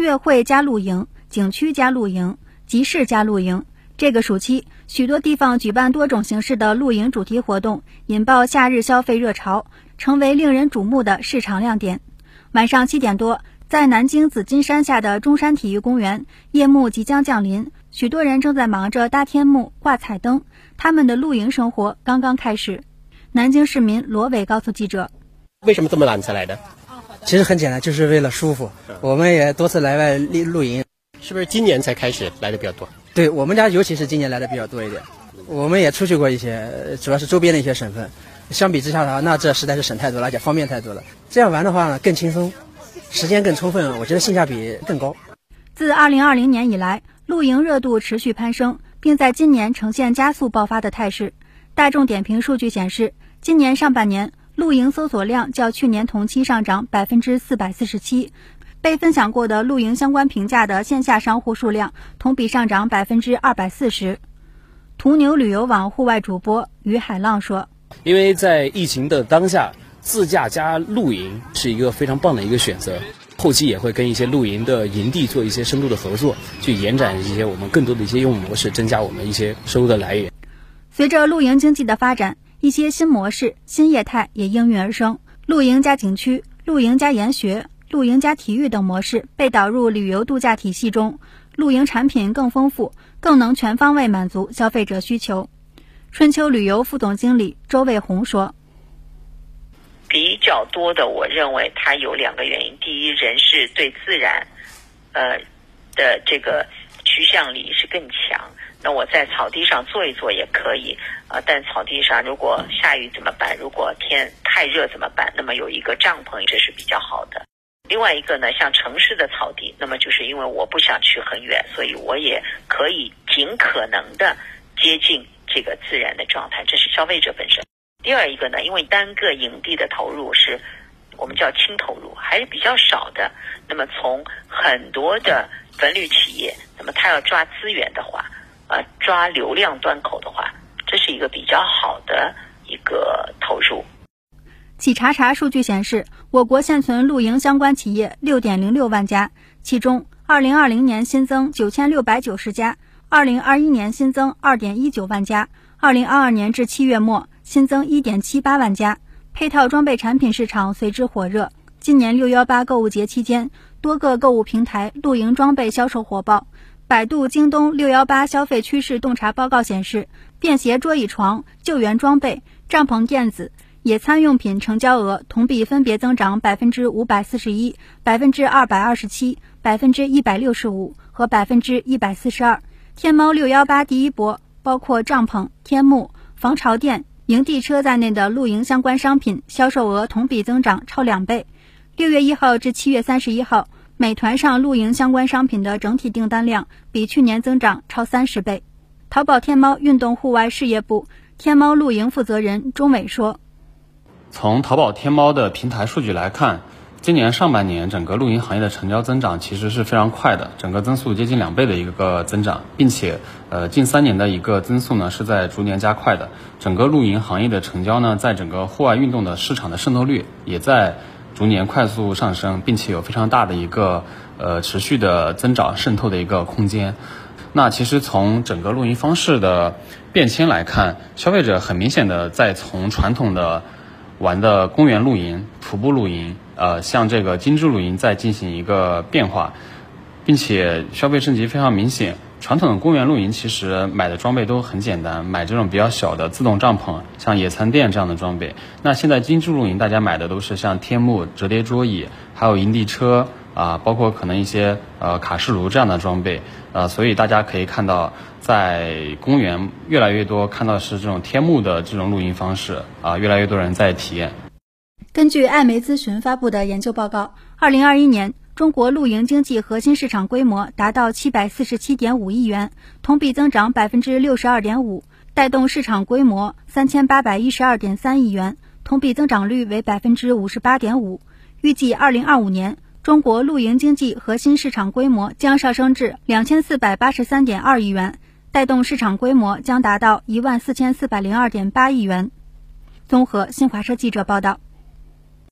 音乐会加露营，景区加露营，集市加露营。这个暑期，许多地方举办多种形式的露营主题活动，引爆夏日消费热潮，成为令人瞩目的市场亮点。晚上七点多，在南京紫金山下的中山体育公园，夜幕即将降临，许多人正在忙着搭天幕、挂彩灯，他们的露营生活刚刚开始。南京市民罗伟告诉记者：“为什么这么懒才来的？其实很简单，就是为了舒服。我们也多次来外露露营，是不是今年才开始来的比较多？对我们家，尤其是今年来的比较多一点。我们也出去过一些，主要是周边的一些省份。相比之下的话，那这实在是省太多了，而且方便太多了。这样玩的话呢，更轻松，时间更充分，我觉得性价比更高。自2020年以来，露营热度持续攀升，并在今年呈现加速爆发的态势。大众点评数据显示，今年上半年露营搜索量较去年同期上涨百分之四百四十七，被分享过的露营相关评价的线下商户数量同比上涨百分之二百四十。途牛旅游网户外主播于海浪说：“因为在疫情的当下，自驾加露营是一个非常棒的一个选择。后期也会跟一些露营的营地做一些深度的合作，去延展一些我们更多的一些业务模式，增加我们一些收入的来源。”随着露营经济的发展，一些新模式、新业态也应运而生。露营加景区、露营加研学、露营加体育等模式被导入旅游度假体系中，露营产品更丰富，更能全方位满足消费者需求。春秋旅游副总经理周卫红说：“比较多的，我认为它有两个原因：第一，人是对自然，呃的这个趋向力是更强。”那我在草地上坐一坐也可以，啊，但草地上如果下雨怎么办？如果天太热怎么办？那么有一个帐篷这是比较好的。另外一个呢，像城市的草地，那么就是因为我不想去很远，所以我也可以尽可能的接近这个自然的状态，这是消费者本身。第二一个呢，因为单个营地的投入是我们叫轻投入，还是比较少的。那么从很多的文旅企业，那么他要抓资源的话。呃，抓流量端口的话，这是一个比较好的一个投入。企查查数据显示，我国现存露营相关企业六点零六万家，其中二零二零年新增九千六百九十家，二零二一年新增二点一九万家，二零二二年至七月末新增一点七八万家，配套装备产品市场随之火热。今年六幺八购物节期间，多个购物平台露营装备销售火爆。百度、京东六幺八消费趋势洞察报告显示，便携桌椅床、救援装备、帐篷垫子、野餐用品成交额同比分别增长百分之五百四十一、百分之二百二十七、百分之一百六十五和百分之一百四十二。天猫六幺八第一波，包括帐篷、天幕、防潮垫、营地车在内的露营相关商品销售额同比增长超两倍。六月一号至七月三十一号。美团上露营相关商品的整体订单量比去年增长超三十倍。淘宝天猫运动户外事业部天猫露营负责人钟伟说：“从淘宝天猫的平台数据来看，今年上半年整个露营行业的成交增长其实是非常快的，整个增速接近两倍的一个增长，并且呃近三年的一个增速呢是在逐年加快的。整个露营行业的成交呢，在整个户外运动的市场的渗透率也在。”逐年快速上升，并且有非常大的一个呃持续的增长渗透的一个空间。那其实从整个露营方式的变迁来看，消费者很明显的在从传统的玩的公园露营、徒步露营，呃，像这个精致露营在进行一个变化，并且消费升级非常明显。传统的公园露营其实买的装备都很简单，买这种比较小的自动帐篷，像野餐垫这样的装备。那现在精致露营，大家买的都是像天幕、折叠桌椅，还有营地车啊，包括可能一些呃卡式炉这样的装备啊。所以大家可以看到，在公园越来越多看到是这种天幕的这种露营方式啊，越来越多人在体验。根据艾媒咨询发布的研究报告，二零二一年。中国露营经济核心市场规模达到七百四十七点五亿元，同比增长百分之六十二点五，带动市场规模三千八百一十二点三亿元，同比增长率为百分之五十八点五。预计二零二五年，中国露营经济核心市场规模将上升至两千四百八十三点二亿元，带动市场规模将达到一万四千四百零二点八亿元。综合新华社记者报道。